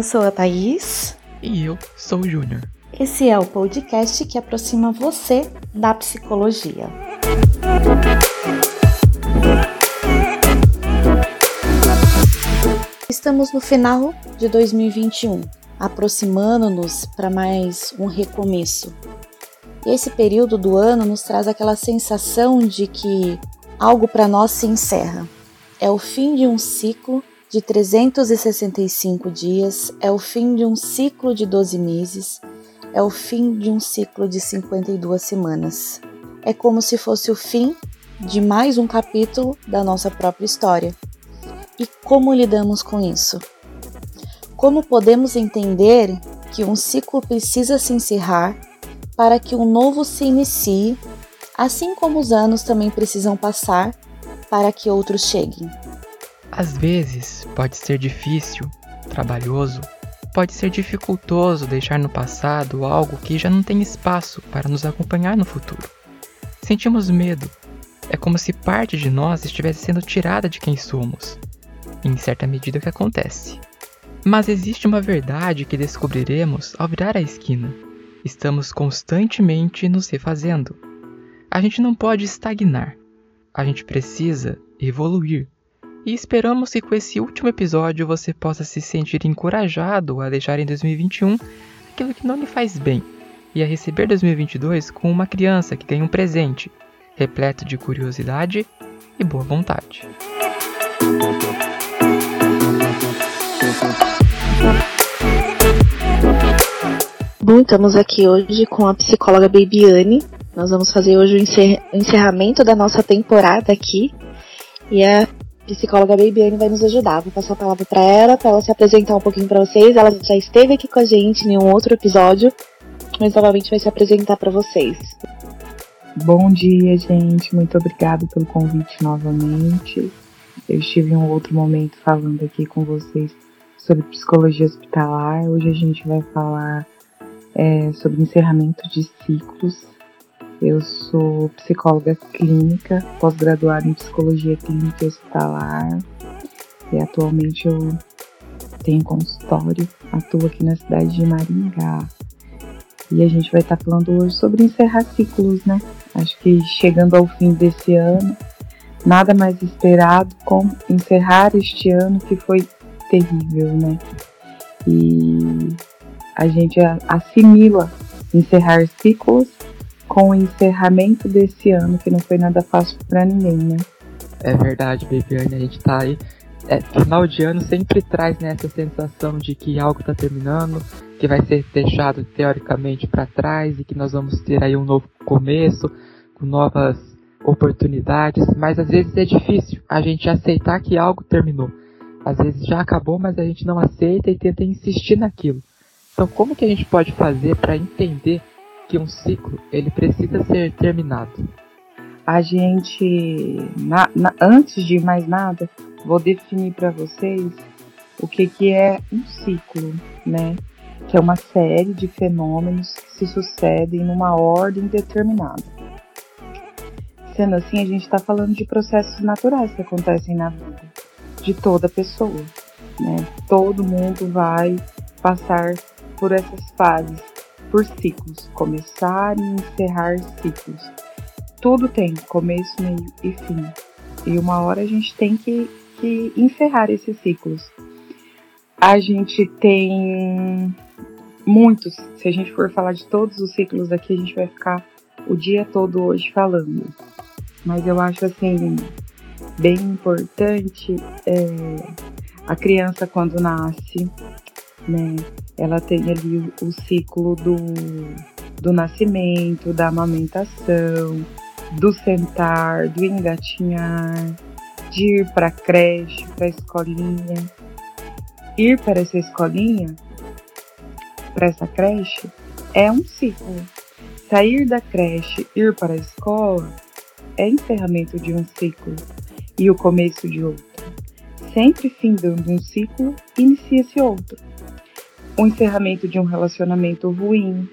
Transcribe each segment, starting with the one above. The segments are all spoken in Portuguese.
Eu sou a Thaís. E eu sou o Júnior. Esse é o podcast que aproxima você da psicologia. Estamos no final de 2021, aproximando-nos para mais um recomeço. Esse período do ano nos traz aquela sensação de que algo para nós se encerra. É o fim de um ciclo de 365 dias, é o fim de um ciclo de 12 meses, é o fim de um ciclo de 52 semanas. É como se fosse o fim de mais um capítulo da nossa própria história. E como lidamos com isso? Como podemos entender que um ciclo precisa se encerrar para que um novo se inicie, assim como os anos também precisam passar para que outros cheguem? Às vezes pode ser difícil, trabalhoso, pode ser dificultoso deixar no passado algo que já não tem espaço para nos acompanhar no futuro. Sentimos medo. É como se parte de nós estivesse sendo tirada de quem somos. Em certa medida o que acontece. Mas existe uma verdade que descobriremos ao virar a esquina. Estamos constantemente nos refazendo. A gente não pode estagnar. A gente precisa evoluir e esperamos que com esse último episódio você possa se sentir encorajado a deixar em 2021 aquilo que não lhe faz bem e a receber 2022 com uma criança que ganha um presente, repleto de curiosidade e boa vontade. Bom, estamos aqui hoje com a psicóloga Babiane. Nós vamos fazer hoje o encerramento da nossa temporada aqui. E a psicóloga Babiane vai nos ajudar. Vou passar a palavra para ela, para ela se apresentar um pouquinho para vocês. Ela já esteve aqui com a gente em um outro episódio, mas novamente vai se apresentar para vocês. Bom dia, gente. Muito obrigada pelo convite novamente. Eu estive em um outro momento falando aqui com vocês sobre psicologia hospitalar. Hoje a gente vai falar é, sobre encerramento de ciclos eu sou psicóloga clínica, pós-graduada em psicologia clínica e hospitalar. E atualmente eu tenho consultório, atuo aqui na cidade de Maringá. E a gente vai estar falando hoje sobre encerrar ciclos, né? Acho que chegando ao fim desse ano, nada mais esperado como encerrar este ano que foi terrível, né? E a gente assimila encerrar ciclos com o encerramento desse ano, que não foi nada fácil para ninguém, né? É verdade, Bebiane, a gente tá aí. É, final de ano sempre traz né, essa sensação de que algo está terminando, que vai ser deixado teoricamente para trás e que nós vamos ter aí um novo começo, com novas oportunidades, mas às vezes é difícil a gente aceitar que algo terminou. Às vezes já acabou, mas a gente não aceita e tenta insistir naquilo. Então, como que a gente pode fazer para entender que um ciclo ele precisa ser terminado. A gente, na, na, antes de mais nada, vou definir para vocês o que, que é um ciclo, né? Que é uma série de fenômenos que se sucedem numa ordem determinada. Sendo assim, a gente está falando de processos naturais que acontecem na vida de toda pessoa, né? Todo mundo vai passar por essas fases por ciclos, começar e encerrar ciclos. Tudo tem começo, meio e fim. E uma hora a gente tem que, que encerrar esses ciclos. A gente tem muitos, se a gente for falar de todos os ciclos aqui, a gente vai ficar o dia todo hoje falando. Mas eu acho assim, bem importante é, a criança quando nasce, né? Ela tem ali o, o ciclo do, do nascimento, da amamentação, do sentar, do engatinhar, de ir para a creche, para a escolinha. Ir para essa escolinha, para essa creche, é um ciclo. Sair da creche, ir para a escola, é encerramento de um ciclo e o começo de outro. Sempre findando um ciclo, inicia-se outro o encerramento de um relacionamento ruim,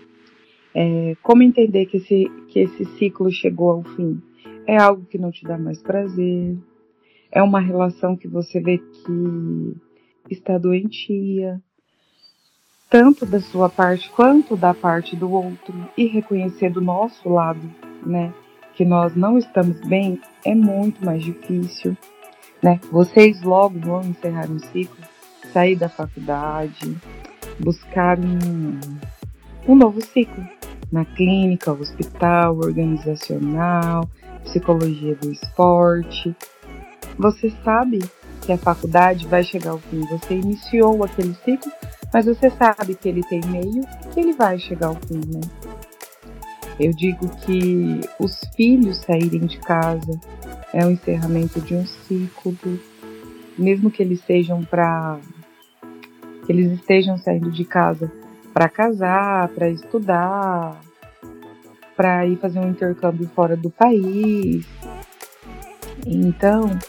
é, como entender que esse, que esse ciclo chegou ao fim? É algo que não te dá mais prazer, é uma relação que você vê que está doentia, tanto da sua parte quanto da parte do outro e reconhecer do nosso lado, né, que nós não estamos bem, é muito mais difícil, né? Vocês logo vão encerrar um ciclo, sair da faculdade, buscar um, um novo ciclo na clínica, hospital, organizacional, psicologia do esporte. Você sabe que a faculdade vai chegar ao fim. Você iniciou aquele ciclo, mas você sabe que ele tem meio, que ele vai chegar ao fim, né? Eu digo que os filhos saírem de casa é o encerramento de um ciclo, mesmo que eles sejam para que eles estejam saindo de casa para casar, para estudar, para ir fazer um intercâmbio fora do país. Então,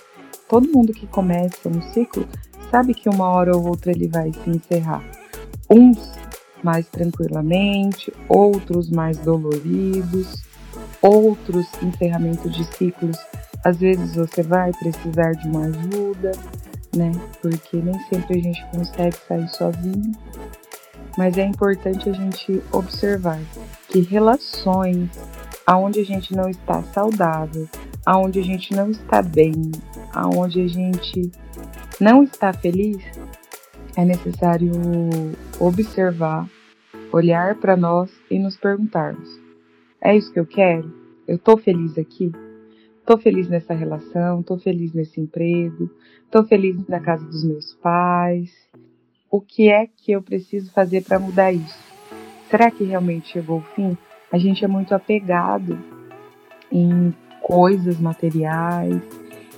todo mundo que começa um ciclo sabe que uma hora ou outra ele vai se encerrar. Uns mais tranquilamente, outros mais doloridos, outros encerramentos de ciclos. Às vezes você vai precisar de uma ajuda, né? Porque nem sempre a gente consegue sair sozinho. Mas é importante a gente observar que relações aonde a gente não está saudável, aonde a gente não está bem, aonde a gente não está feliz, é necessário observar, olhar para nós e nos perguntarmos: é isso que eu quero? Eu estou feliz aqui? Estou feliz nessa relação? Estou feliz nesse emprego? Estou feliz na casa dos meus pais? O que é que eu preciso fazer para mudar isso? Será que realmente chegou o fim? A gente é muito apegado em coisas materiais,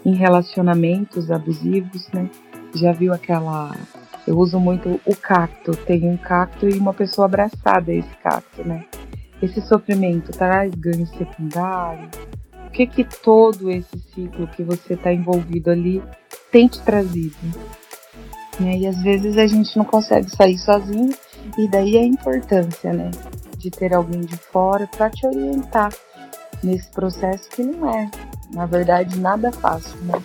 em relacionamentos abusivos, né? Já viu aquela. Eu uso muito o cacto. Tem um cacto e uma pessoa abraçada a esse cacto, né? Esse sofrimento traz ganho secundário? O que que todo esse ciclo que você está envolvido ali tem te trazido? Né? E às vezes a gente não consegue sair sozinho, e daí a importância, né? De ter alguém de fora para te orientar nesse processo que não é, na verdade, nada fácil, né?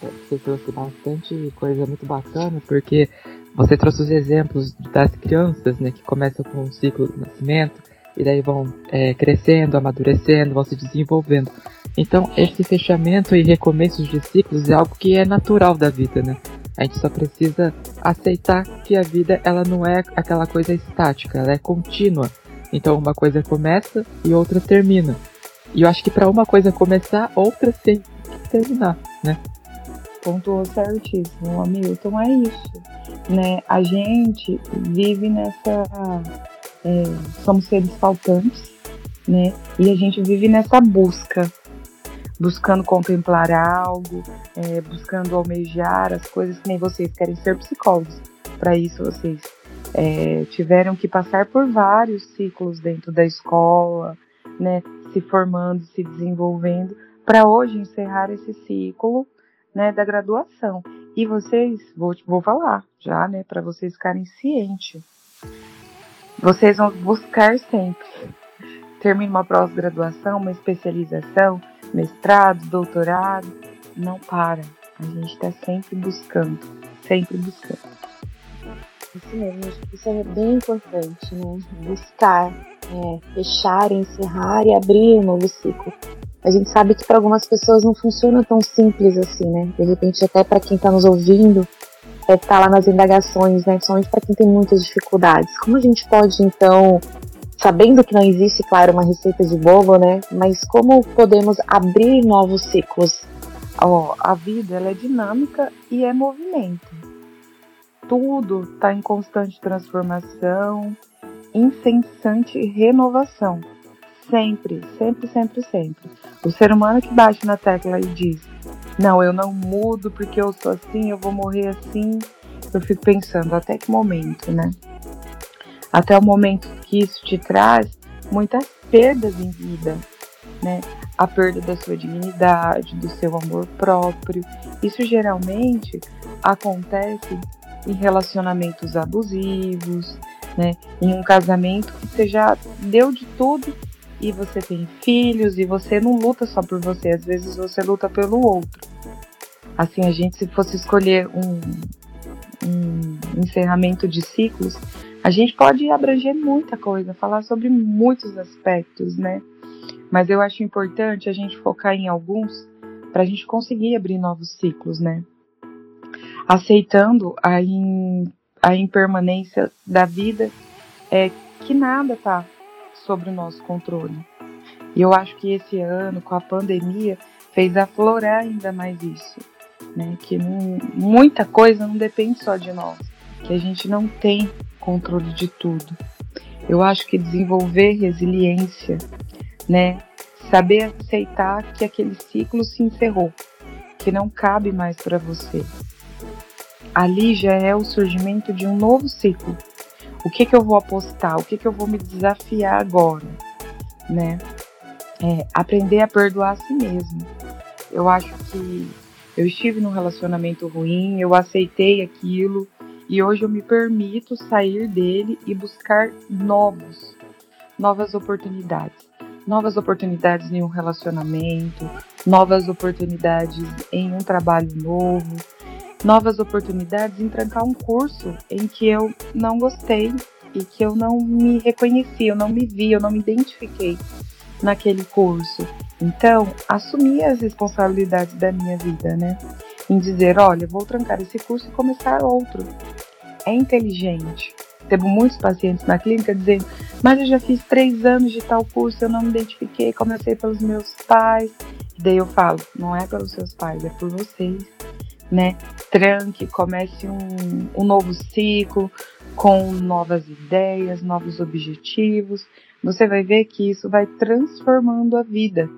Você trouxe bastante coisa muito bacana, porque você trouxe os exemplos das crianças, né, que começam com o ciclo do nascimento, e daí vão é, crescendo, amadurecendo, vão se desenvolvendo. Então, esse fechamento e recomeços de ciclos é algo que é natural da vida, né? A gente só precisa aceitar que a vida ela não é aquela coisa estática, ela é contínua. Então, uma coisa começa e outra termina. E eu acho que para uma coisa começar, outra tem que terminar, né? Pontuou certíssimo, Hamilton, é isso. Né? A gente vive nessa. É, somos seres faltantes, né? E a gente vive nessa busca, buscando contemplar algo, é, buscando almejar as coisas que nem vocês querem ser psicólogos. Para isso, vocês é, tiveram que passar por vários ciclos dentro da escola, né? se formando, se desenvolvendo, para hoje encerrar esse ciclo né, da graduação. E vocês, vou, vou falar já, né, para vocês ficarem cientes. Vocês vão buscar sempre. Termina uma pós-graduação, uma especialização, mestrado, doutorado. Não para. A gente está sempre buscando, sempre buscando. Isso mesmo, isso é bem importante, né? Buscar é, fechar, encerrar e abrir um novo ciclo. A gente sabe que para algumas pessoas não funciona tão simples assim, né? De repente, até para quem está nos ouvindo, é estar tá lá nas indagações, né? Principalmente para quem tem muitas dificuldades. Como a gente pode, então, sabendo que não existe, claro, uma receita de bolo, né? Mas como podemos abrir novos ciclos? A vida ela é dinâmica e é movimento. Tudo está em constante transformação, incessante renovação. Sempre, sempre, sempre, sempre. O ser humano que bate na tecla e diz: Não, eu não mudo porque eu sou assim, eu vou morrer assim. Eu fico pensando até que momento, né? Até o momento que isso te traz muitas perdas em vida, né? A perda da sua dignidade, do seu amor próprio. Isso geralmente acontece em relacionamentos abusivos, né? Em um casamento que você já deu de tudo e você tem filhos e você não luta só por você, às vezes você luta pelo outro. Assim, a gente, se fosse escolher um, um encerramento de ciclos, A gente pode abranger muita coisa, falar sobre muitos aspectos, né? Mas eu acho importante a gente focar em alguns para a gente conseguir abrir novos ciclos, né? Aceitando a, in, a impermanência da vida, é que nada tá sobre o nosso controle. E eu acho que esse ano, com a pandemia, fez aflorar ainda mais isso, né? Que não, muita coisa não depende só de nós, que a gente não tem controle de tudo. Eu acho que desenvolver resiliência, né? Saber aceitar que aquele ciclo se encerrou, que não cabe mais para você. Ali já é o surgimento de um novo ciclo. O que que eu vou apostar? O que que eu vou me desafiar agora, né? É, aprender a perdoar a si mesmo. Eu acho que eu estive num relacionamento ruim, eu aceitei aquilo, e hoje eu me permito sair dele e buscar novos, novas oportunidades. Novas oportunidades em um relacionamento, novas oportunidades em um trabalho novo, novas oportunidades em trancar um curso em que eu não gostei e que eu não me reconheci, eu não me vi, eu não me identifiquei naquele curso. Então, assumir as responsabilidades da minha vida, né? em dizer, olha, vou trancar esse curso e começar outro. É inteligente. Teve muitos pacientes na clínica dizendo, mas eu já fiz três anos de tal curso, eu não me identifiquei, comecei pelos meus pais. Daí eu falo, não é pelos seus pais, é por vocês, né? Tranque, comece um, um novo ciclo com novas ideias, novos objetivos. Você vai ver que isso vai transformando a vida,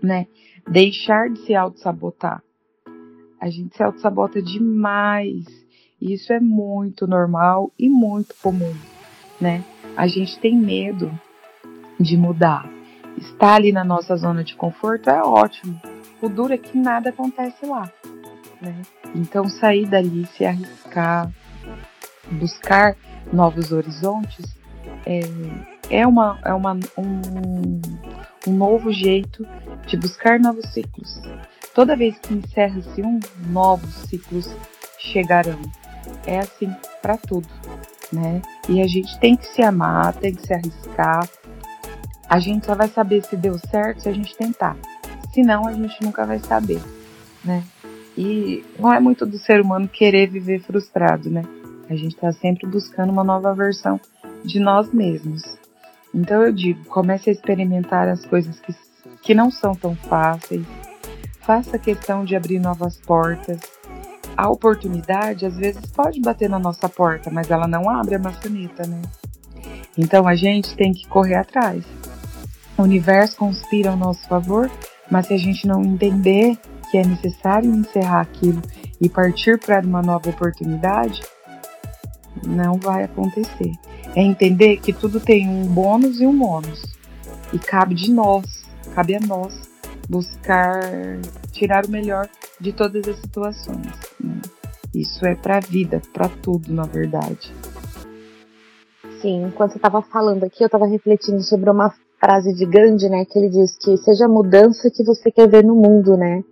né? Deixar de se auto-sabotar a gente se auto-sabota demais. E isso é muito normal e muito comum, né? A gente tem medo de mudar. Estar ali na nossa zona de conforto é ótimo. O duro é que nada acontece lá, né? Então sair dali, se arriscar, buscar novos horizontes é, é, uma, é uma, um, um novo jeito de buscar novos ciclos. Toda vez que encerra-se um, novos ciclos chegarão. É assim para tudo, né? E a gente tem que se amar, tem que se arriscar. A gente só vai saber se deu certo se a gente tentar. Senão a gente nunca vai saber, né? E não é muito do ser humano querer viver frustrado, né? A gente está sempre buscando uma nova versão de nós mesmos. Então eu digo, comece a experimentar as coisas que, que não são tão fáceis, faça questão de abrir novas portas. A oportunidade às vezes pode bater na nossa porta, mas ela não abre a maçaneta, né? Então a gente tem que correr atrás. O universo conspira ao nosso favor, mas se a gente não entender que é necessário encerrar aquilo e partir para uma nova oportunidade, não vai acontecer. É entender que tudo tem um bônus e um ônus. E cabe de nós, cabe a nós buscar tirar o melhor de todas as situações. Né? Isso é para a vida, para tudo, na verdade. Sim, enquanto você estava falando aqui, eu estava refletindo sobre uma frase de Gandhi, né, que ele diz que seja a mudança que você quer ver no mundo, né?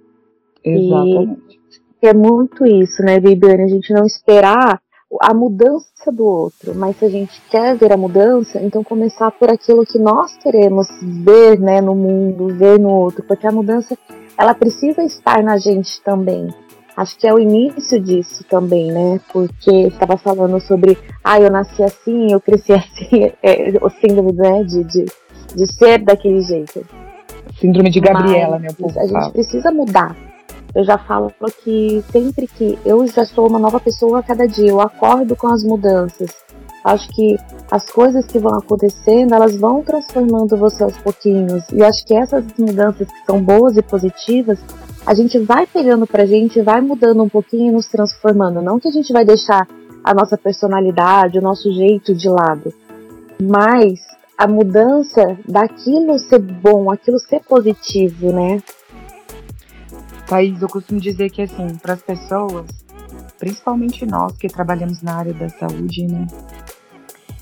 Exatamente. E é muito isso, né, Bibiane? A gente não esperar a mudança do outro, mas se a gente quer ver a mudança, então começar por aquilo que nós queremos ver, né, no mundo, ver no outro, porque a mudança ela precisa estar na gente também. Acho que é o início disso também, né? Porque estava falando sobre, ah, eu nasci assim, eu cresci assim, é, o síndrome, né, de, de, de ser daquele jeito. Síndrome de Gabriela, Mas, né? a gente precisa mudar eu já falo que sempre que eu já sou uma nova pessoa a cada dia, eu acordo com as mudanças. Acho que as coisas que vão acontecendo, elas vão transformando você aos pouquinhos. E acho que essas mudanças que são boas e positivas, a gente vai pegando pra gente, vai mudando um pouquinho e nos transformando. Não que a gente vai deixar a nossa personalidade, o nosso jeito de lado, mas a mudança daquilo ser bom, aquilo ser positivo, né? Thaís, eu costumo dizer que, assim, para as pessoas, principalmente nós que trabalhamos na área da saúde, né?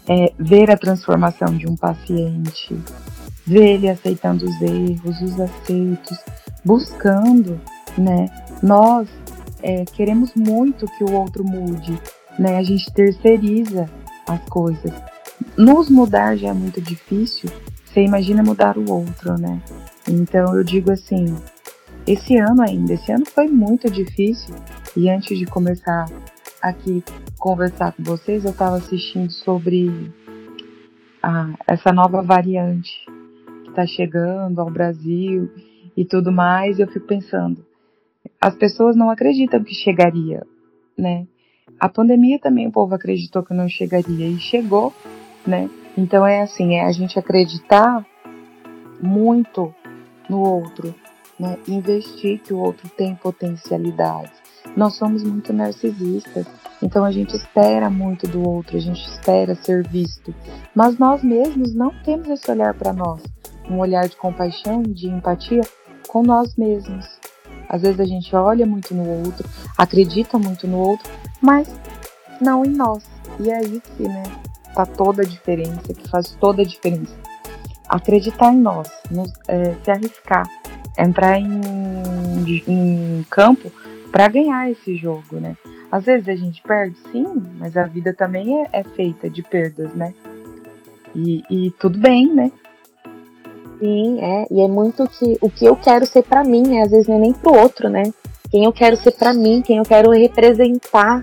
É, ver a transformação de um paciente, ver ele aceitando os erros, os aceitos, buscando, né? Nós é, queremos muito que o outro mude, né? A gente terceiriza as coisas. Nos mudar já é muito difícil, você imagina mudar o outro, né? Então eu digo assim, esse ano ainda, esse ano foi muito difícil e antes de começar aqui conversar com vocês, eu estava assistindo sobre a, essa nova variante que está chegando ao Brasil e tudo mais. Eu fico pensando, as pessoas não acreditam que chegaria, né? A pandemia também o povo acreditou que não chegaria e chegou, né? Então é assim, é a gente acreditar muito no outro, né? Investir que o outro tem potencialidades. Nós somos muito narcisistas, então a gente espera muito do outro, a gente espera ser visto, mas nós mesmos não temos esse olhar para nós, um olhar de compaixão de empatia com nós mesmos. Às vezes a gente olha muito no outro, acredita muito no outro, mas não em nós. E é aí que, né, tá toda a diferença, que faz toda a diferença. Acreditar em nós, nos, é, se arriscar, entrar em, em campo para ganhar esse jogo, né? Às vezes a gente perde, sim, mas a vida também é, é feita de perdas, né? E, e, tudo bem, né? Sim, é. E é muito que o que eu quero ser para mim, né? Às vezes não é nem pro outro, né? Quem eu quero ser para mim, quem eu quero representar.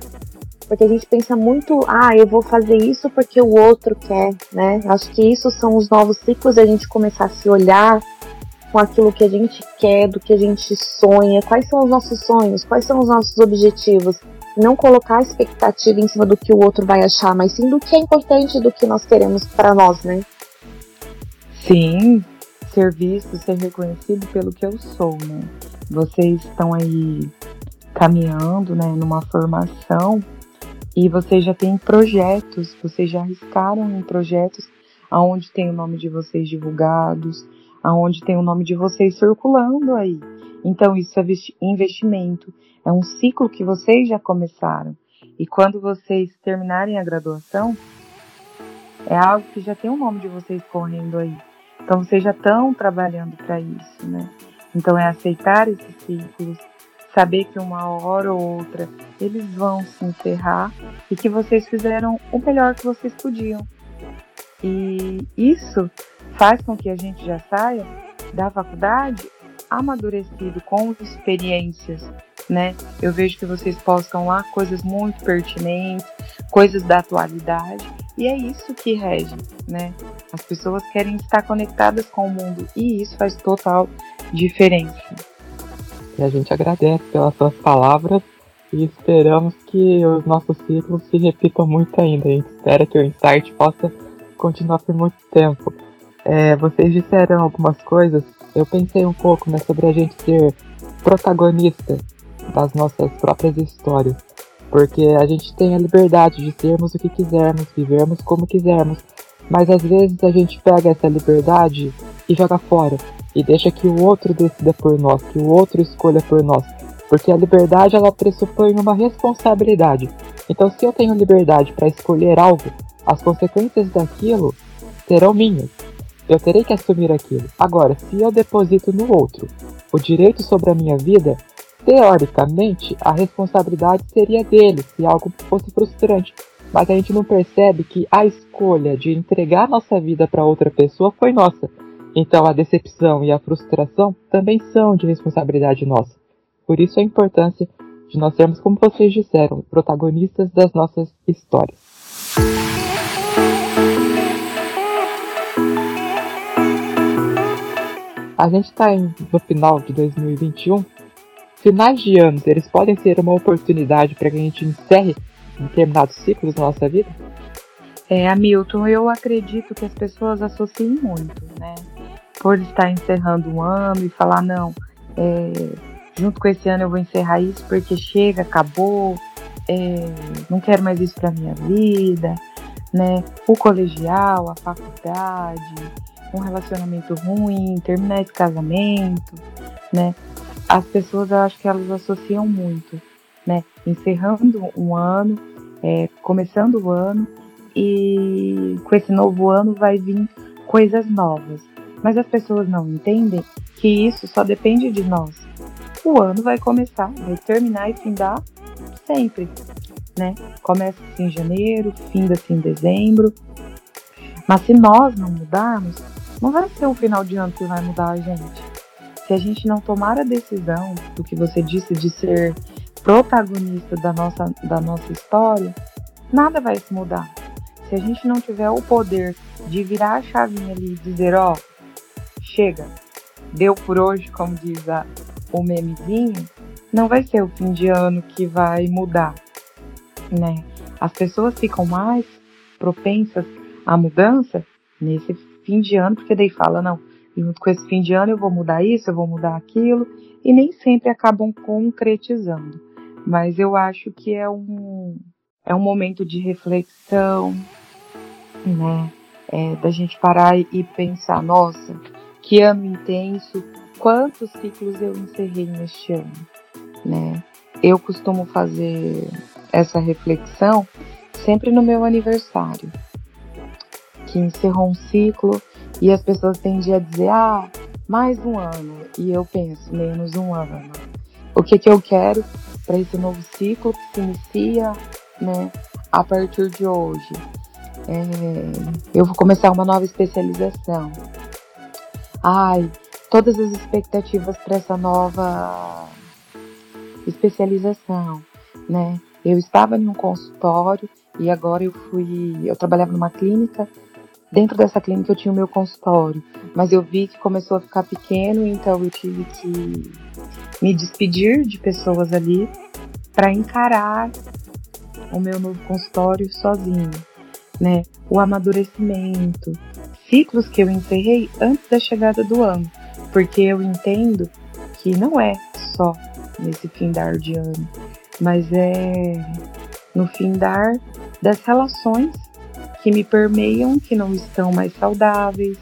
Porque a gente pensa muito, ah, eu vou fazer isso porque o outro quer, né? Acho que isso são os novos ciclos a gente começar a se olhar com aquilo que a gente quer, do que a gente sonha, quais são os nossos sonhos, quais são os nossos objetivos. Não colocar a expectativa em cima do que o outro vai achar, mas sim do que é importante do que nós queremos para nós, né? Sim, ser visto, ser reconhecido pelo que eu sou, né? Vocês estão aí caminhando, né, numa formação e vocês já têm projetos, vocês já arriscaram em projetos aonde tem o nome de vocês divulgados, aonde tem o nome de vocês circulando aí. Então isso é investimento, é um ciclo que vocês já começaram. E quando vocês terminarem a graduação, é algo que já tem o nome de vocês correndo aí. Então vocês já estão trabalhando para isso, né? Então é aceitar esses ciclos, saber que uma hora ou outra eles vão se encerrar e que vocês fizeram o melhor que vocês podiam. E isso faz com que a gente já saia da faculdade amadurecido com experiências, né? Eu vejo que vocês postam lá coisas muito pertinentes, coisas da atualidade, e é isso que rege, né? As pessoas querem estar conectadas com o mundo e isso faz total diferença. E a gente agradece pelas suas palavras e esperamos que os nossos ciclos se repitam muito ainda. A gente espera que o Insight possa continuar por muito tempo. É, vocês disseram algumas coisas, eu pensei um pouco né, sobre a gente ser protagonista das nossas próprias histórias. Porque a gente tem a liberdade de sermos o que quisermos, vivermos como quisermos. Mas às vezes a gente pega essa liberdade e joga fora. E deixa que o outro decida por nós, que o outro escolha por nós. Porque a liberdade ela pressupõe uma responsabilidade. Então se eu tenho liberdade para escolher algo, as consequências daquilo serão minhas. Eu terei que assumir aquilo. Agora, se eu deposito no outro o direito sobre a minha vida, teoricamente a responsabilidade seria dele se algo fosse frustrante. Mas a gente não percebe que a escolha de entregar nossa vida para outra pessoa foi nossa. Então a decepção e a frustração também são de responsabilidade nossa. Por isso a importância de nós sermos, como vocês disseram, protagonistas das nossas histórias. A gente está no final de 2021. Finais de anos, eles podem ser uma oportunidade para que a gente encerre determinados ciclos na nossa vida? É, Hamilton, eu acredito que as pessoas associem muito, né? Por estar encerrando um ano e falar, não, é, junto com esse ano eu vou encerrar isso porque chega, acabou, é, não quero mais isso para minha vida, né? O colegial, a faculdade, um relacionamento ruim, terminar esse casamento, né? As pessoas, eu acho que elas associam muito, né? Encerrando um ano, é, começando o ano e com esse novo ano vai vir coisas novas. Mas as pessoas não entendem que isso só depende de nós. O ano vai começar, vai terminar e findar sempre. né? Começa-se em janeiro, finda-se em dezembro. Mas se nós não mudarmos, não vai ser o final de ano que vai mudar a gente. Se a gente não tomar a decisão do que você disse de ser protagonista da nossa, da nossa história, nada vai se mudar. Se a gente não tiver o poder de virar a chavinha ali e dizer, ó, chega, deu por hoje, como diz a, o memezinho, não vai ser o fim de ano que vai mudar, né? As pessoas ficam mais propensas à mudança nesse fim de ano, porque daí fala, não, junto com esse fim de ano eu vou mudar isso, eu vou mudar aquilo, e nem sempre acabam concretizando. Mas eu acho que é um, é um momento de reflexão, né? É, da gente parar e pensar, nossa, que ano intenso, quantos ciclos eu encerrei neste ano, né? Eu costumo fazer essa reflexão sempre no meu aniversário, que encerrou um ciclo e as pessoas tendem a dizer, ah, mais um ano, e eu penso, menos um ano. O que que eu quero para esse novo ciclo que se inicia, né, a partir de hoje? É, eu vou começar uma nova especialização. Ai, todas as expectativas para essa nova especialização, né? Eu estava em um consultório e agora eu fui, eu trabalhava numa clínica. Dentro dessa clínica eu tinha o meu consultório, mas eu vi que começou a ficar pequeno, então eu tive que me despedir de pessoas ali para encarar o meu novo consultório sozinho né? O amadurecimento, ciclos que eu encerrei antes da chegada do ano, porque eu entendo que não é só nesse findar de ano, mas é no findar das relações que me permeiam, que não estão mais saudáveis,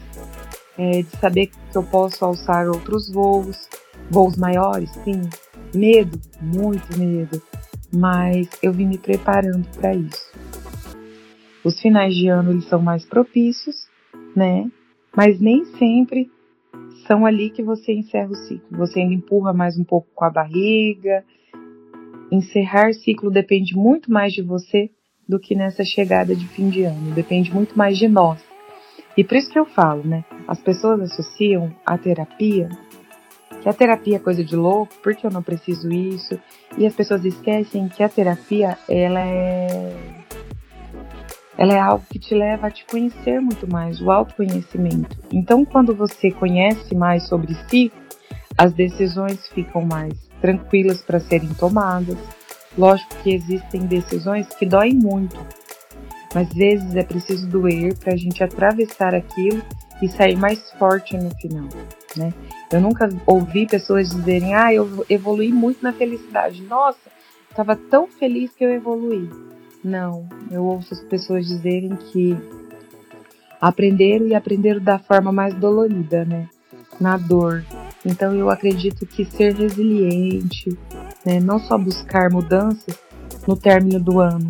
é, de saber que eu posso alçar outros voos, voos maiores, sim, medo, muito medo, mas eu vim me preparando para isso. Os finais de ano eles são mais propícios, né? Mas nem sempre são ali que você encerra o ciclo. Você ainda empurra mais um pouco com a barriga. Encerrar ciclo depende muito mais de você do que nessa chegada de fim de ano. Depende muito mais de nós. E por isso que eu falo, né? As pessoas associam a terapia que a terapia é coisa de louco, porque eu não preciso isso. E as pessoas esquecem que a terapia ela é ela é algo que te leva a te conhecer muito mais, o autoconhecimento. Então, quando você conhece mais sobre si, as decisões ficam mais tranquilas para serem tomadas. Lógico que existem decisões que doem muito, mas às vezes é preciso doer para a gente atravessar aquilo e sair mais forte no final, né? Eu nunca ouvi pessoas dizerem, ah, eu evolui muito na felicidade. Nossa, estava tão feliz que eu evolui. Não, eu ouço as pessoas dizerem que aprenderam e aprenderam da forma mais dolorida, né? Na dor. Então eu acredito que ser resiliente, né? não só buscar mudanças no término do ano,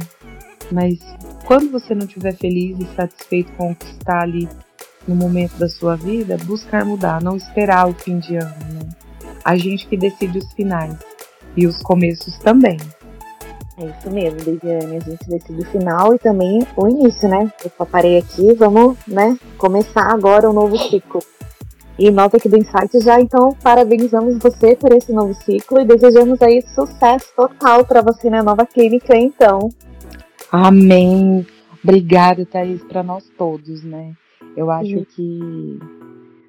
mas quando você não estiver feliz e satisfeito com o que está ali no momento da sua vida, buscar mudar, não esperar o fim de ano, né? A gente que decide os finais e os começos também. É isso mesmo, Deviane. A gente decide o final e também o início, né? Eu parei aqui, vamos, né, começar agora um novo ciclo. E nós aqui do Insight já então parabenizamos você por esse novo ciclo e desejamos aí sucesso total para você na nova clínica, então. Amém. Obrigada, Thaís, para nós todos, né? Eu acho Sim. que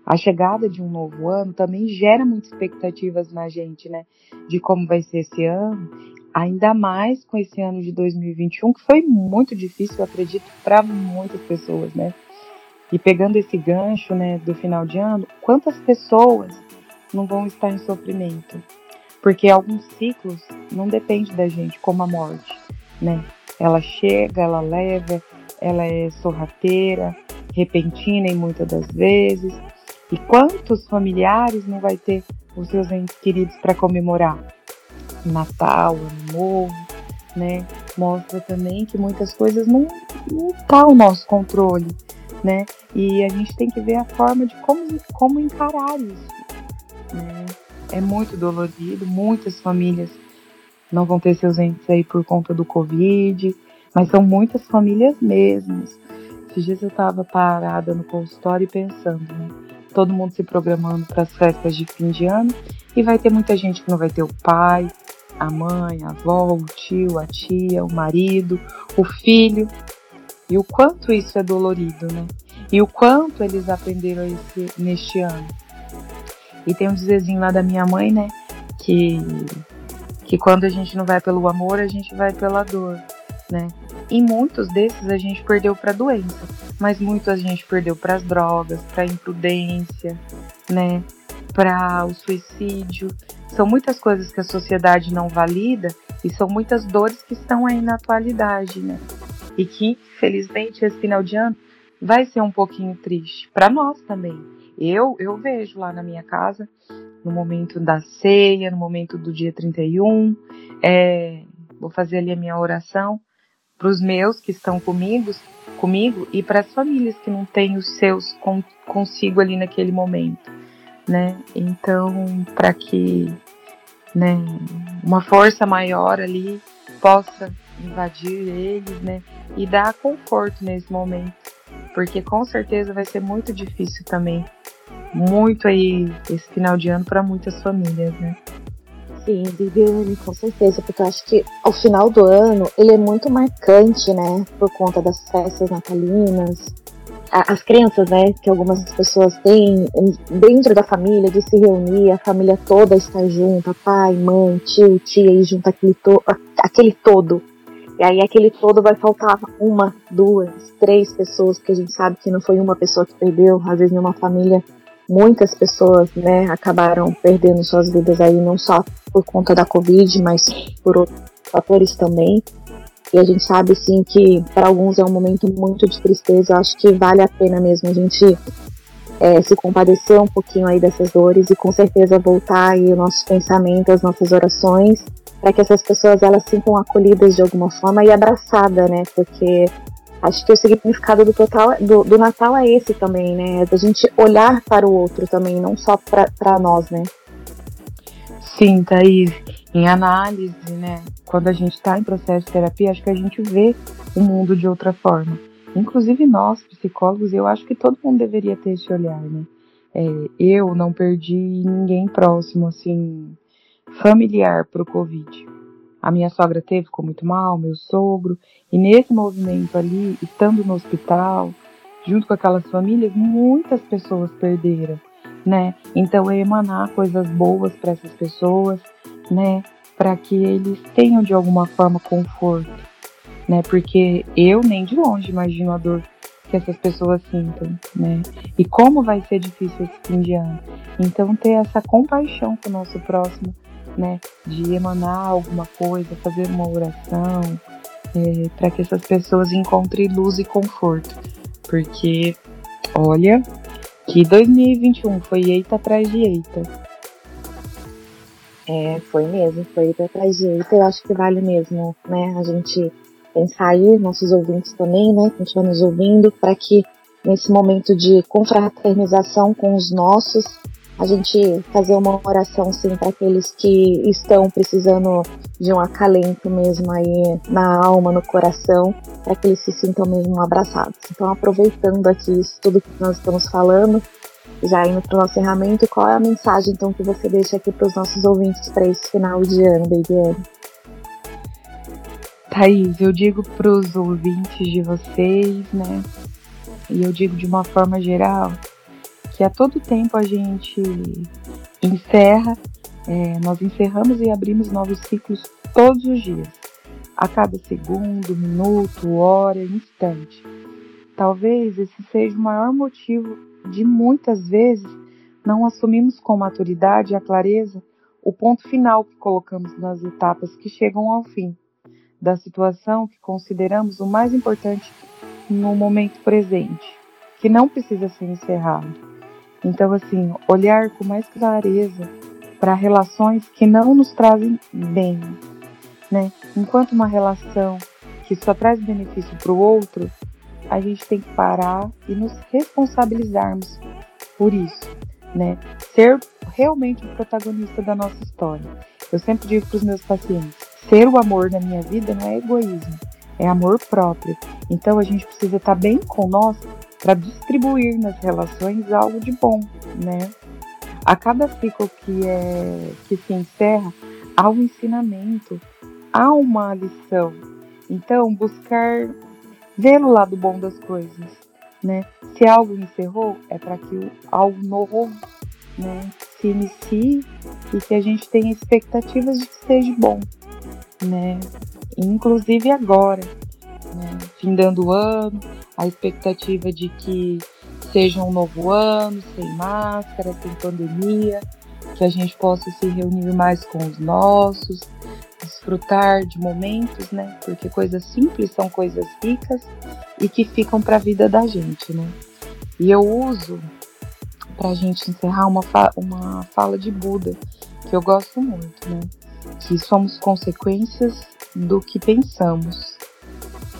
a chegada de um novo ano também gera muitas expectativas na gente, né? De como vai ser esse ano ainda mais com esse ano de 2021, que foi muito difícil, eu acredito, para muitas pessoas, né? E pegando esse gancho, né, do final de ano, quantas pessoas não vão estar em sofrimento? Porque alguns ciclos não dependem da gente, como a morte, né? Ela chega, ela leva, ela é sorrateira, repentina em muitas das vezes. E quantos familiares não vai ter os seus entes queridos para comemorar? Natal, Ano Novo, né? Mostra também que muitas coisas não, não tá ao nosso controle, né? E a gente tem que ver a forma de como, como encarar isso, né? É muito dolorido, muitas famílias não vão ter seus entes aí por conta do Covid, mas são muitas famílias mesmo. Esses dias eu estava parada no consultório e pensando, né? Todo mundo se programando para as festas de fim de ano e vai ter muita gente que não vai ter o pai, a mãe, a avó, o tio, a tia, o marido, o filho. E o quanto isso é dolorido, né? E o quanto eles aprenderam esse, neste ano. E tem um dizerzinho lá da minha mãe, né? Que, que quando a gente não vai pelo amor, a gente vai pela dor, né? E muitos desses a gente perdeu para doença, mas muitos a gente perdeu para as drogas, para imprudência, né? Para o suicídio. São muitas coisas que a sociedade não valida e são muitas dores que estão aí na atualidade, né? E que, felizmente, esse final de ano vai ser um pouquinho triste para nós também eu, eu vejo lá na minha casa, no momento da ceia, no momento do dia 31, é, vou fazer ali a minha oração para os meus que estão comigo, comigo e para as famílias que não têm os seus com, consigo ali naquele momento, né? Então, para que, né, uma força maior ali possa invadir eles, né, e dar conforto nesse momento, porque com certeza vai ser muito difícil também muito aí esse final de ano para muitas famílias, né? Sim, Viviane, com certeza, porque eu acho que o final do ano ele é muito marcante, né? Por conta das festas natalinas, as crenças, né, que algumas pessoas têm dentro da família, de se reunir, a família toda estar junta, pai, mãe, tio, tia, e junto aquele, to aquele todo. E aí aquele todo vai faltar uma, duas, três pessoas, porque a gente sabe que não foi uma pessoa que perdeu, às vezes numa família muitas pessoas, né, acabaram perdendo suas vidas aí não só por conta da Covid, mas por outros fatores também. E a gente sabe sim que para alguns é um momento muito de tristeza. Eu acho que vale a pena mesmo a gente é, se compadecer um pouquinho aí dessas dores e com certeza voltar aí o nosso pensamento, as nossas orações, para que essas pessoas elas sintam acolhidas de alguma forma e abraçadas, né? Porque Acho que o significado do, total, do, do Natal é esse também, né? É da gente olhar para o outro também, não só para nós, né? Sim, Thaís. Em análise, né? Quando a gente está em processo de terapia, acho que a gente vê o mundo de outra forma. Inclusive nós, psicólogos, eu acho que todo mundo deveria ter esse olhar, né? É, eu não perdi ninguém próximo, assim, familiar pro Covid. A minha sogra teve, ficou muito mal, meu sogro. E nesse movimento ali, estando no hospital, junto com aquelas famílias, muitas pessoas perderam, né? Então é emanar coisas boas para essas pessoas, né? Para que eles tenham de alguma forma conforto, né? Porque eu nem de longe imagino a dor que essas pessoas sintam, né? E como vai ser difícil esse fim de ano. Então ter essa compaixão com o nosso próximo né, de emanar alguma coisa, fazer uma oração, é, para que essas pessoas encontrem luz e conforto. Porque, olha, que 2021 foi eita atrás de eita. É, foi mesmo, foi eita atrás de eita. Eu acho que vale mesmo, né, a gente pensar aí, nossos ouvintes também, né, continuar nos ouvindo, para que nesse momento de confraternização com os nossos, a gente fazer uma oração sim para aqueles que estão precisando de um acalento mesmo aí na alma, no coração, para que eles se sintam mesmo abraçados. Então, aproveitando aqui isso tudo que nós estamos falando, já indo para o nosso encerramento, qual é a mensagem então que você deixa aqui para os nossos ouvintes para esse final de ano, Baby Thaís, eu digo para os ouvintes de vocês, né? E eu digo de uma forma geral, que a todo tempo a gente encerra, é, nós encerramos e abrimos novos ciclos todos os dias, a cada segundo, minuto, hora, instante. Talvez esse seja o maior motivo de muitas vezes não assumimos com maturidade e a clareza o ponto final que colocamos nas etapas que chegam ao fim da situação que consideramos o mais importante no momento presente, que não precisa ser encerrado então, assim, olhar com mais clareza para relações que não nos trazem bem, né? Enquanto uma relação que só traz benefício para o outro, a gente tem que parar e nos responsabilizarmos por isso, né? Ser realmente o protagonista da nossa história. Eu sempre digo para os meus pacientes: ser o amor na minha vida não é egoísmo, é amor próprio. Então a gente precisa estar bem com nós para distribuir nas relações algo de bom, né? A cada ciclo que é que se encerra, há um ensinamento, há uma lição. Então, buscar ver o lado bom das coisas, né? Se algo encerrou, é para que algo novo, né, se inicie e que a gente tenha expectativas de que seja bom, né? Inclusive agora, né? Findando o ano, a expectativa de que seja um novo ano, sem máscara, sem pandemia, que a gente possa se reunir mais com os nossos, desfrutar de momentos, né? Porque coisas simples são coisas ricas e que ficam para a vida da gente, né? E eu uso para a gente encerrar uma, fa uma fala de Buda que eu gosto muito, né? Que somos consequências do que pensamos.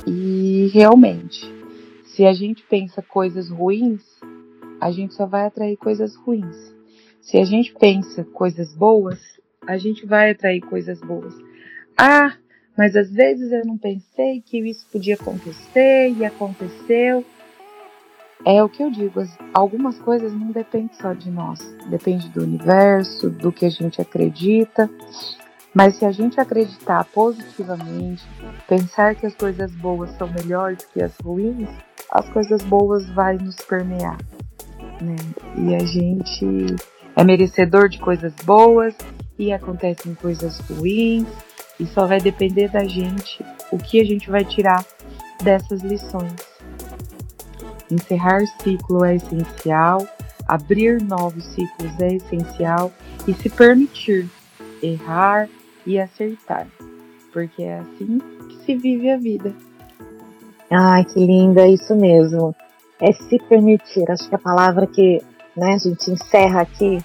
E realmente, se a gente pensa coisas ruins, a gente só vai atrair coisas ruins. Se a gente pensa coisas boas, a gente vai atrair coisas boas. Ah, mas às vezes eu não pensei que isso podia acontecer e aconteceu. É o que eu digo, algumas coisas não dependem só de nós, depende do universo, do que a gente acredita. Mas se a gente acreditar positivamente, pensar que as coisas boas são melhores que as ruins, as coisas boas vai nos permear, né? E a gente é merecedor de coisas boas e acontecem coisas ruins e só vai depender da gente o que a gente vai tirar dessas lições. Encerrar ciclo é essencial, abrir novos ciclos é essencial e se permitir errar e acertar, porque é assim que se vive a vida. Ai, que linda, isso mesmo. É se permitir. Acho que a palavra que né, a gente encerra aqui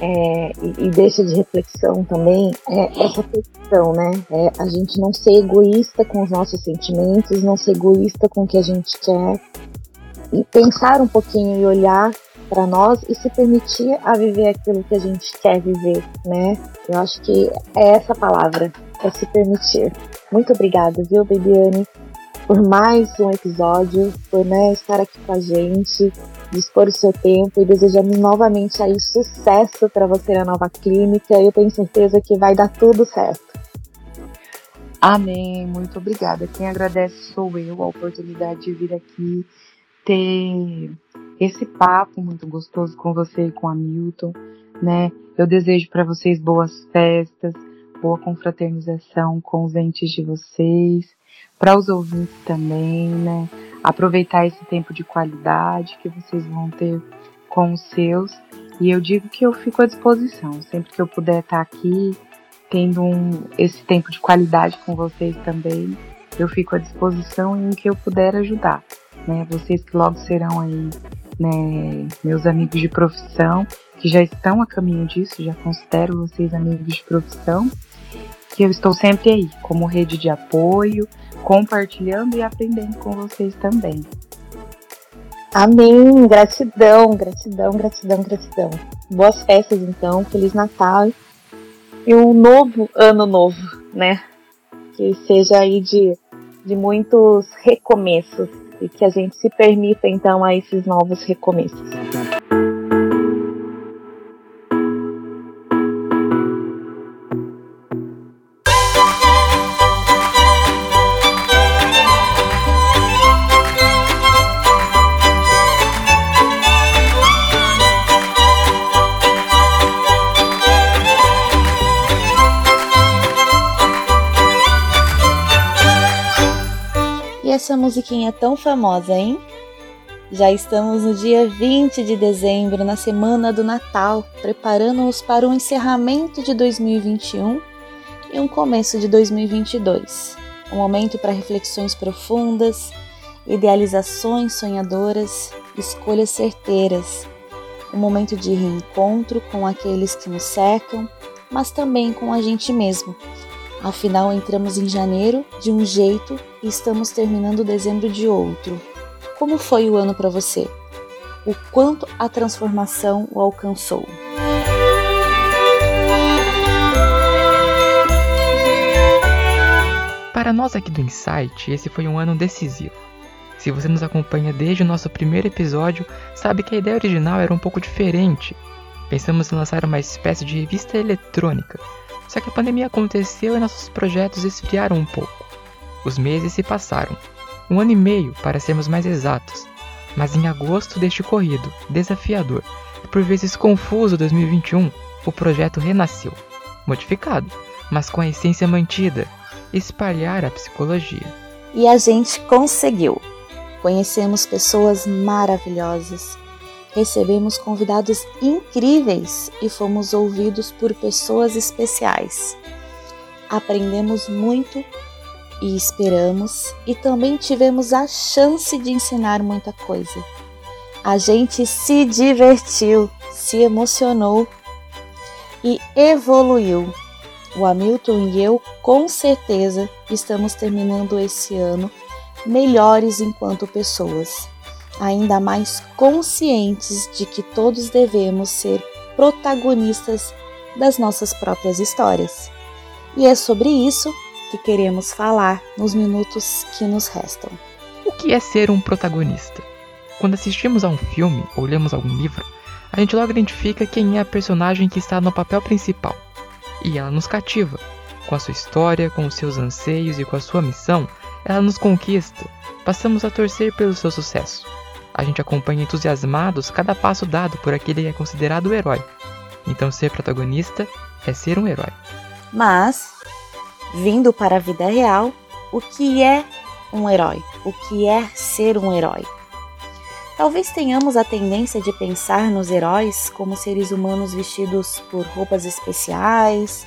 é, e, e, deixa de reflexão também é essa questão, né? É a gente não ser egoísta com os nossos sentimentos, não ser egoísta com o que a gente quer e pensar um pouquinho e olhar para nós e se permitir a viver aquilo que a gente quer viver, né? Eu acho que é essa palavra, é se permitir. Muito obrigada, viu, Bibiane, por mais um episódio, por né, estar aqui com a gente, dispor o seu tempo e desejando novamente aí sucesso para você na nova clínica. Eu tenho certeza que vai dar tudo certo. Amém, muito obrigada. Quem agradece sou eu, a oportunidade de vir aqui ter esse papo muito gostoso com você e com a Milton, né? Eu desejo para vocês boas festas, boa confraternização com os entes de vocês, para os ouvintes também, né? Aproveitar esse tempo de qualidade que vocês vão ter com os seus. E eu digo que eu fico à disposição, sempre que eu puder estar aqui, tendo um, esse tempo de qualidade com vocês também, eu fico à disposição em que eu puder ajudar, né? Vocês que logo serão aí né, meus amigos de profissão, que já estão a caminho disso, já considero vocês amigos de profissão, que eu estou sempre aí, como rede de apoio, compartilhando e aprendendo com vocês também. Amém, gratidão, gratidão, gratidão, gratidão. Boas festas então, Feliz Natal e um novo ano novo, né? Que seja aí de, de muitos recomeços e que a gente se permita então a esses novos recomeços. Musiquinha tão famosa, hein? Já estamos no dia 20 de dezembro, na semana do Natal, preparando-nos para um encerramento de 2021 e um começo de 2022. Um momento para reflexões profundas, idealizações sonhadoras, escolhas certeiras. Um momento de reencontro com aqueles que nos cercam, mas também com a gente mesmo Afinal, entramos em janeiro de um jeito e estamos terminando dezembro de outro. Como foi o ano para você? O quanto a transformação o alcançou? Para nós aqui do Insight, esse foi um ano decisivo. Se você nos acompanha desde o nosso primeiro episódio, sabe que a ideia original era um pouco diferente. Pensamos em lançar uma espécie de revista eletrônica, só que a pandemia aconteceu e nossos projetos esfriaram um pouco. Os meses se passaram, um ano e meio para sermos mais exatos, mas em agosto deste corrido, desafiador e por vezes confuso 2021, o projeto renasceu, modificado, mas com a essência mantida, espalhar a psicologia. E a gente conseguiu. Conhecemos pessoas maravilhosas, recebemos convidados incríveis e fomos ouvidos por pessoas especiais. Aprendemos muito e esperamos, e também tivemos a chance de ensinar muita coisa. A gente se divertiu, se emocionou e evoluiu. O Hamilton e eu, com certeza, estamos terminando esse ano melhores enquanto pessoas, ainda mais conscientes de que todos devemos ser protagonistas das nossas próprias histórias. E é sobre isso que queremos falar nos minutos que nos restam. O que é ser um protagonista? Quando assistimos a um filme ou lemos algum livro, a gente logo identifica quem é a personagem que está no papel principal. E ela nos cativa. Com a sua história, com os seus anseios e com a sua missão, ela nos conquista. Passamos a torcer pelo seu sucesso. A gente acompanha entusiasmados cada passo dado por aquele que é considerado o herói. Então, ser protagonista é ser um herói. Mas, vindo para a vida real, o que é um herói? O que é ser um herói? Talvez tenhamos a tendência de pensar nos heróis como seres humanos vestidos por roupas especiais,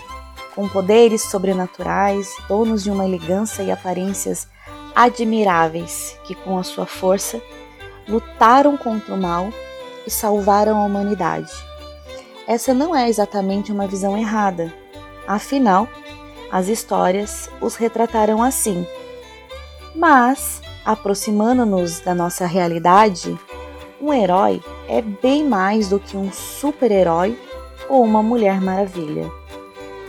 com poderes sobrenaturais, donos de uma elegância e aparências admiráveis, que com a sua força lutaram contra o mal e salvaram a humanidade. Essa não é exatamente uma visão errada. Afinal, as histórias os retrataram assim. Mas, aproximando-nos da nossa realidade, um herói é bem mais do que um super-herói ou uma mulher maravilha.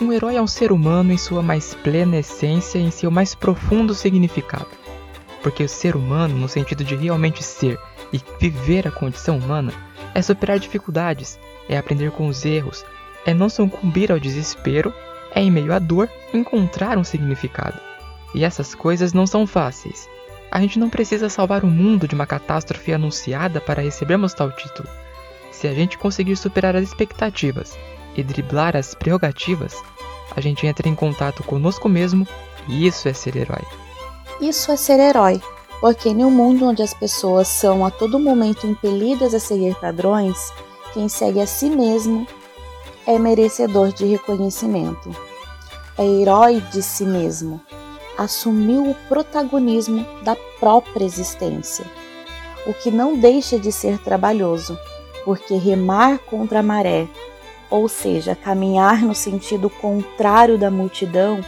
Um herói é um ser humano em sua mais plena essência e em seu mais profundo significado. Porque o ser humano, no sentido de realmente ser e viver a condição humana, é superar dificuldades, é aprender com os erros, é não sucumbir ao desespero é em meio à dor encontrar um significado. E essas coisas não são fáceis. A gente não precisa salvar o mundo de uma catástrofe anunciada para recebermos tal título. Se a gente conseguir superar as expectativas e driblar as prerrogativas, a gente entra em contato conosco mesmo e isso é ser herói. Isso é ser herói, porque em um mundo onde as pessoas são a todo momento impelidas a seguir padrões, quem segue a si mesmo é merecedor de reconhecimento. É herói de si mesmo. Assumiu o protagonismo da própria existência. O que não deixa de ser trabalhoso, porque remar contra a maré, ou seja, caminhar no sentido contrário da multidão,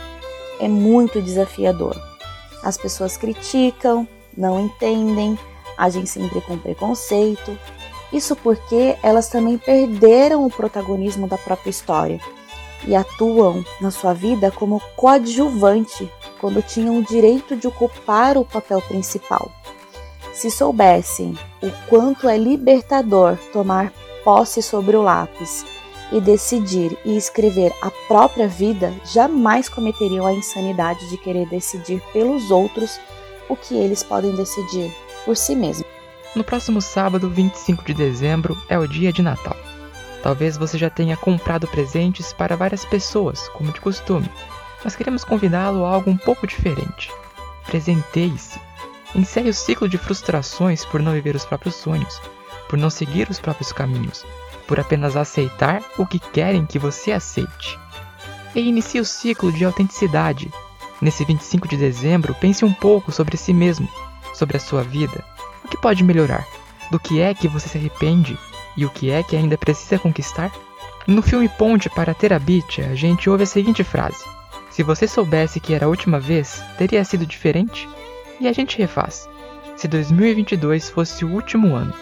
é muito desafiador. As pessoas criticam, não entendem, agem sempre com preconceito, isso porque elas também perderam o protagonismo da própria história e atuam na sua vida como coadjuvante quando tinham o direito de ocupar o papel principal. Se soubessem o quanto é libertador tomar posse sobre o lápis e decidir e escrever a própria vida, jamais cometeriam a insanidade de querer decidir pelos outros o que eles podem decidir por si mesmos. No próximo sábado, 25 de dezembro, é o dia de Natal. Talvez você já tenha comprado presentes para várias pessoas, como de costume, mas queremos convidá-lo a algo um pouco diferente. Presenteie-se. Encerre o ciclo de frustrações por não viver os próprios sonhos, por não seguir os próprios caminhos, por apenas aceitar o que querem que você aceite. E inicie o ciclo de autenticidade. Nesse 25 de dezembro, pense um pouco sobre si mesmo, sobre a sua vida, que pode melhorar? Do que é que você se arrepende e o que é que ainda precisa conquistar? No filme Ponte para Terabithia, a gente ouve a seguinte frase: Se você soubesse que era a última vez, teria sido diferente? E a gente refaz: Se 2022 fosse o último ano,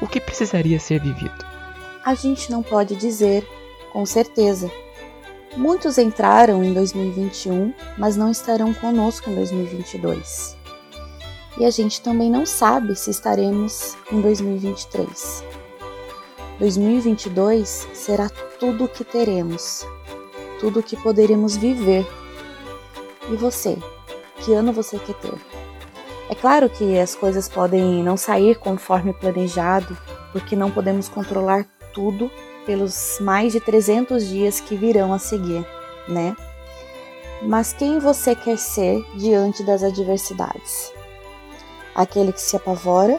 o que precisaria ser vivido? A gente não pode dizer com certeza, Muitos entraram em 2021, mas não estarão conosco em 2022. E a gente também não sabe se estaremos em 2023. 2022 será tudo o que teremos, tudo o que poderemos viver. E você? Que ano você quer ter? É claro que as coisas podem não sair conforme planejado, porque não podemos controlar tudo pelos mais de 300 dias que virão a seguir, né? Mas quem você quer ser diante das adversidades? Aquele que se apavora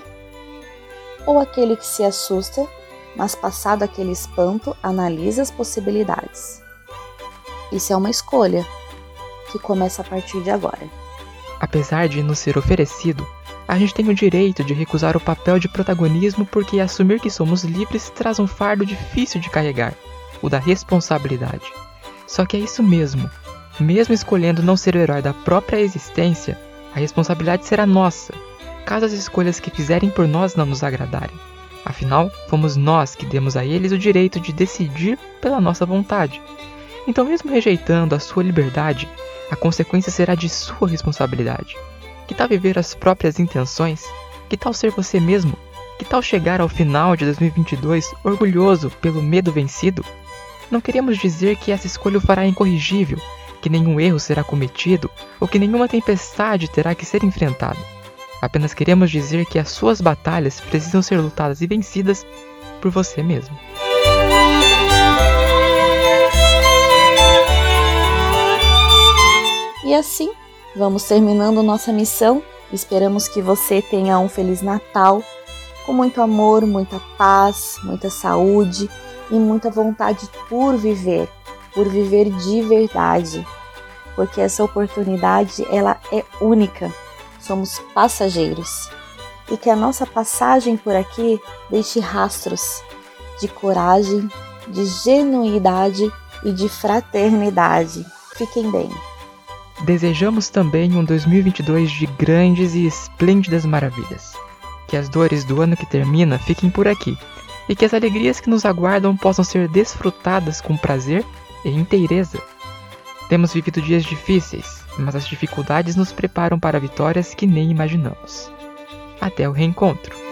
ou aquele que se assusta, mas passado aquele espanto, analisa as possibilidades? Isso é uma escolha que começa a partir de agora. Apesar de nos ser oferecido a gente tem o direito de recusar o papel de protagonismo porque assumir que somos livres traz um fardo difícil de carregar, o da responsabilidade. Só que é isso mesmo. Mesmo escolhendo não ser o herói da própria existência, a responsabilidade será nossa, caso as escolhas que fizerem por nós não nos agradarem. Afinal, fomos nós que demos a eles o direito de decidir pela nossa vontade. Então, mesmo rejeitando a sua liberdade, a consequência será de sua responsabilidade. Que tal viver as próprias intenções? Que tal ser você mesmo? Que tal chegar ao final de 2022 orgulhoso pelo medo vencido? Não queremos dizer que essa escolha o fará incorrigível, que nenhum erro será cometido ou que nenhuma tempestade terá que ser enfrentada. Apenas queremos dizer que as suas batalhas precisam ser lutadas e vencidas por você mesmo. E assim Vamos terminando nossa missão. Esperamos que você tenha um feliz Natal com muito amor, muita paz, muita saúde e muita vontade por viver, por viver de verdade. Porque essa oportunidade, ela é única. Somos passageiros. E que a nossa passagem por aqui deixe rastros de coragem, de genuidade e de fraternidade. Fiquem bem. Desejamos também um 2022 de grandes e esplêndidas maravilhas. Que as dores do ano que termina fiquem por aqui e que as alegrias que nos aguardam possam ser desfrutadas com prazer e inteireza. Temos vivido dias difíceis, mas as dificuldades nos preparam para vitórias que nem imaginamos. Até o reencontro!